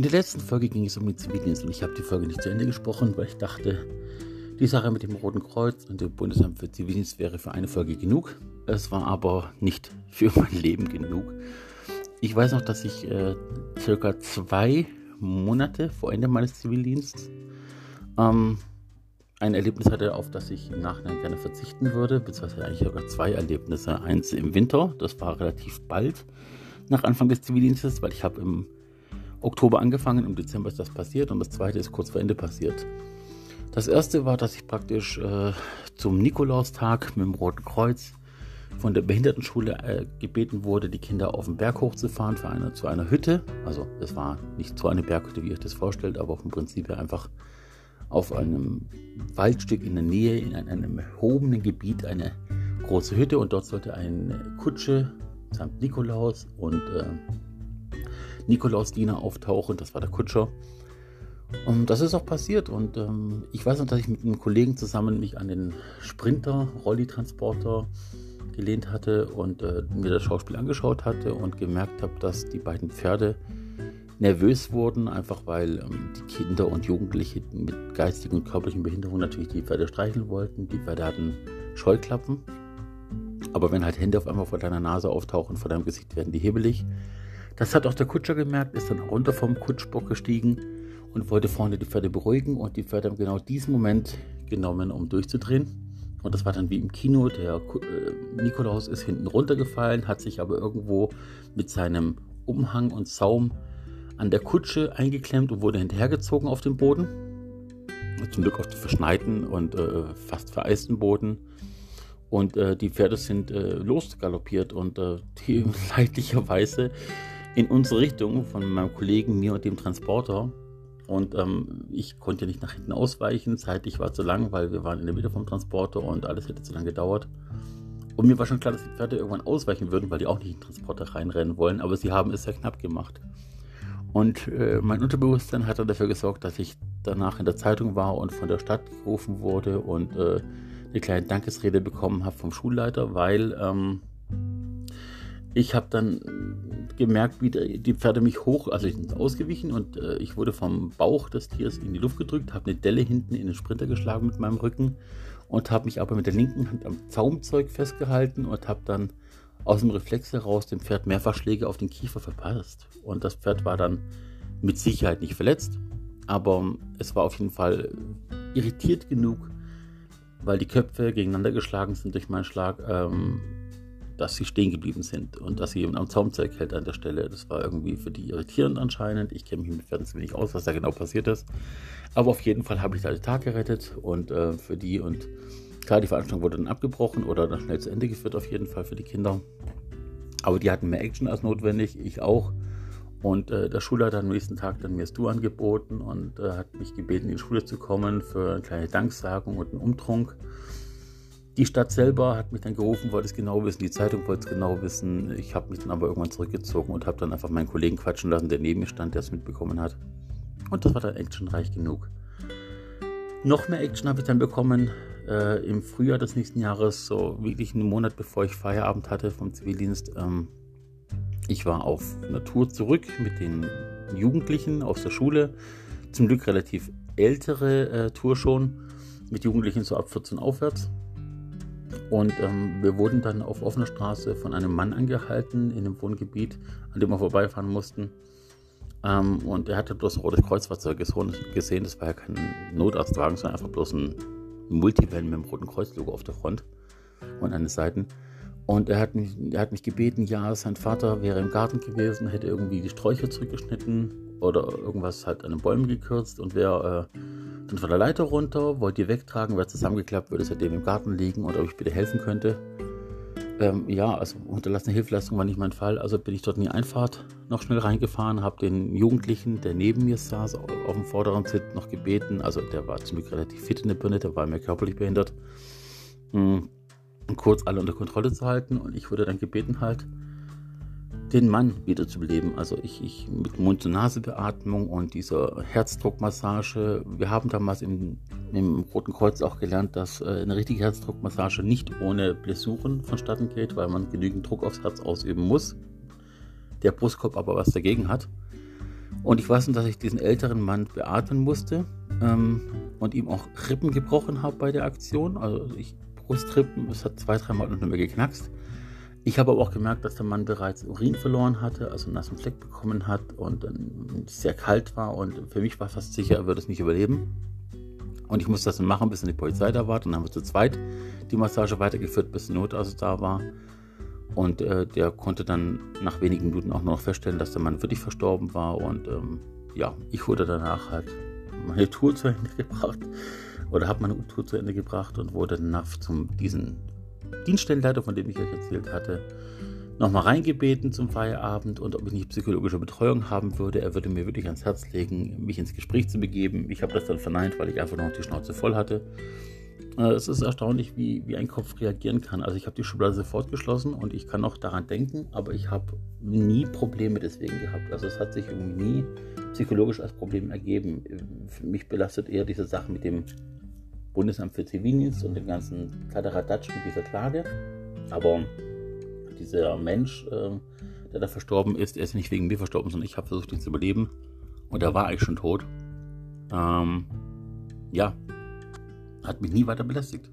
In der letzten Folge ging es um den Zivildienst und ich habe die Folge nicht zu Ende gesprochen, weil ich dachte, die Sache mit dem Roten Kreuz und dem Bundesamt für Zivildienst wäre für eine Folge genug. Es war aber nicht für mein Leben genug. Ich weiß noch, dass ich äh, circa zwei Monate vor Ende meines Zivildienstes ähm, ein Erlebnis hatte, auf das ich im Nachhinein gerne verzichten würde, beziehungsweise eigentlich sogar zwei Erlebnisse. Eins im Winter, das war relativ bald nach Anfang des Zivildienstes, weil ich habe im Oktober angefangen, im Dezember ist das passiert und das zweite ist kurz vor Ende passiert. Das erste war, dass ich praktisch äh, zum Nikolaustag mit dem Roten Kreuz von der Behindertenschule äh, gebeten wurde, die Kinder auf den Berg hochzufahren für eine, zu einer Hütte. Also es war nicht so eine Berghütte, wie ihr euch das vorstellt, aber vom Prinzip her einfach auf einem Waldstück in der Nähe, in einem erhobenen Gebiet, eine große Hütte und dort sollte eine Kutsche samt Nikolaus und äh, Nikolausdiener auftauchen. Das war der Kutscher. Und das ist auch passiert. Und ähm, ich weiß noch, dass ich mit einem Kollegen zusammen mich an den Sprinter, Rolli-Transporter gelehnt hatte und äh, mir das Schauspiel angeschaut hatte und gemerkt habe, dass die beiden Pferde nervös wurden, einfach weil ähm, die Kinder und Jugendliche mit geistigen und körperlichen Behinderungen natürlich die Pferde streicheln wollten. Die Pferde hatten Scheuklappen. Aber wenn halt Hände auf einmal vor deiner Nase auftauchen, vor deinem Gesicht werden die hebelig. Das hat auch der Kutscher gemerkt, ist dann runter vom Kutschbock gestiegen und wollte vorne die Pferde beruhigen und die Pferde haben genau diesen Moment genommen, um durchzudrehen. Und das war dann wie im Kino. Der äh, Nikolaus ist hinten runtergefallen, hat sich aber irgendwo mit seinem Umhang und Saum an der Kutsche eingeklemmt und wurde hinterhergezogen auf den Boden. Zum Glück auf den verschneiten und äh, fast vereisten Boden. Und äh, die Pferde sind äh, losgaloppiert und äh, die leidlicherweise in unsere Richtung von meinem Kollegen, mir und dem Transporter. Und ähm, ich konnte nicht nach hinten ausweichen. Zeitlich war zu lang, weil wir waren in der Mitte vom Transporter und alles hätte zu lange gedauert. Und mir war schon klar, dass die Pferde irgendwann ausweichen würden, weil die auch nicht in den Transporter reinrennen wollen. Aber sie haben es sehr knapp gemacht. Und äh, mein Unterbewusstsein hat dann dafür gesorgt, dass ich danach in der Zeitung war und von der Stadt gerufen wurde und äh, eine kleine Dankesrede bekommen habe vom Schulleiter, weil ähm, ich habe dann gemerkt, wie die Pferde mich hoch, also ich bin ausgewichen und äh, ich wurde vom Bauch des Tieres in die Luft gedrückt, habe eine Delle hinten in den Sprinter geschlagen mit meinem Rücken und habe mich aber mit der linken Hand am Zaumzeug festgehalten und habe dann aus dem Reflex heraus dem Pferd mehrfach Schläge auf den Kiefer verpasst. Und das Pferd war dann mit Sicherheit nicht verletzt, aber es war auf jeden Fall irritiert genug, weil die Köpfe gegeneinander geschlagen sind durch meinen Schlag, ähm, dass sie stehen geblieben sind und dass sie am Zaumzeug hält an der Stelle. Das war irgendwie für die irritierend anscheinend. Ich kenne mich mit Pferden ziemlich aus, was da genau passiert ist. Aber auf jeden Fall habe ich da den Tag gerettet und äh, für die und Klar, die Veranstaltung wurde dann abgebrochen oder dann schnell zu Ende geführt, auf jeden Fall für die Kinder. Aber die hatten mehr Action als notwendig, ich auch. Und äh, der Schulleiter hat am nächsten Tag dann mir das Du angeboten und äh, hat mich gebeten, in die Schule zu kommen für eine kleine Danksagung und einen Umtrunk. Die Stadt selber hat mich dann gerufen, wollte es genau wissen, die Zeitung wollte es genau wissen. Ich habe mich dann aber irgendwann zurückgezogen und habe dann einfach meinen Kollegen quatschen lassen, der neben mir stand, der es mitbekommen hat. Und das war dann actionreich genug. Noch mehr Action habe ich dann bekommen äh, im Frühjahr des nächsten Jahres, so wirklich einen Monat bevor ich Feierabend hatte vom Zivildienst. Ähm, ich war auf Natur zurück mit den Jugendlichen aus der Schule. Zum Glück relativ ältere äh, Tour schon, mit Jugendlichen so ab 14 aufwärts. Und ähm, wir wurden dann auf offener Straße von einem Mann angehalten in einem Wohngebiet, an dem wir vorbeifahren mussten. Ähm, und er hatte bloß ein rotes Kreuzfahrzeug gesehen. Das war ja kein Notarztwagen, sondern einfach bloß ein Multivan mit dem roten Kreuzlogo auf der Front und an den Seiten. Und er hat, mich, er hat mich gebeten, ja, sein Vater wäre im Garten gewesen, hätte irgendwie die Sträucher zurückgeschnitten oder irgendwas halt an den Bäumen gekürzt und wäre äh, dann von der Leiter runter, wollte die wegtragen, wäre zusammengeklappt, würde seitdem im Garten liegen und ob ich bitte helfen könnte. Ähm, ja, also unterlassene Hilfeleistung war nicht mein Fall. Also bin ich dort in die Einfahrt noch schnell reingefahren, habe den Jugendlichen, der neben mir saß, auf dem vorderen Sitz noch gebeten. Also der war Glück relativ fit in der Birne, der war mehr körperlich behindert. Mh, kurz alle unter Kontrolle zu halten und ich wurde dann gebeten halt, den Mann wiederzubeleben. Also ich, ich mit Mund-zu-Nase-Beatmung und dieser Herzdruckmassage. Wir haben damals im, im, Roten Kreuz auch gelernt, dass äh, eine richtige Herzdruckmassage nicht ohne Blessuren vonstatten geht, weil man genügend Druck aufs Herz ausüben muss. Der Brustkorb aber was dagegen hat. Und ich weiß noch, dass ich diesen älteren Mann beatmen musste ähm, und ihm auch Rippen gebrochen habe bei der Aktion. Also ich Brustrippen, es hat zwei, dreimal unter mir geknackst. Ich habe aber auch gemerkt, dass der Mann bereits Urin verloren hatte, also einen nassen Fleck bekommen hat und sehr kalt war. Und für mich war fast sicher, er würde es nicht überleben. Und ich musste das dann machen, bis dann die Polizei da war. Dann haben wir zu zweit die Massage weitergeführt, bis der Notarzt da war. Und äh, der konnte dann nach wenigen Minuten auch noch feststellen, dass der Mann wirklich verstorben war. Und ähm, ja, ich wurde danach halt meine Tour zu Ende gebracht. Oder habe meine Tour zu Ende gebracht und wurde danach zum diesen Dienststellenleiter, von dem ich euch erzählt hatte, nochmal reingebeten zum Feierabend und ob ich nicht psychologische Betreuung haben würde. Er würde mir wirklich ans Herz legen, mich ins Gespräch zu begeben. Ich habe das dann verneint, weil ich einfach noch die Schnauze voll hatte. Äh, es ist erstaunlich, wie, wie ein Kopf reagieren kann. Also ich habe die Schublade sofort geschlossen und ich kann auch daran denken, aber ich habe nie Probleme deswegen gehabt. Also es hat sich irgendwie nie psychologisch als Problem ergeben. Für mich belastet eher diese Sache mit dem Bundesamt für Zivildienst und dem ganzen Kladderadatsch mit dieser Klage. Aber dieser Mensch, äh, der da verstorben ist, der ist nicht wegen mir verstorben, sondern ich habe versucht, ihn zu überleben. Und er war eigentlich schon tot. Ähm, ja, hat mich nie weiter belästigt.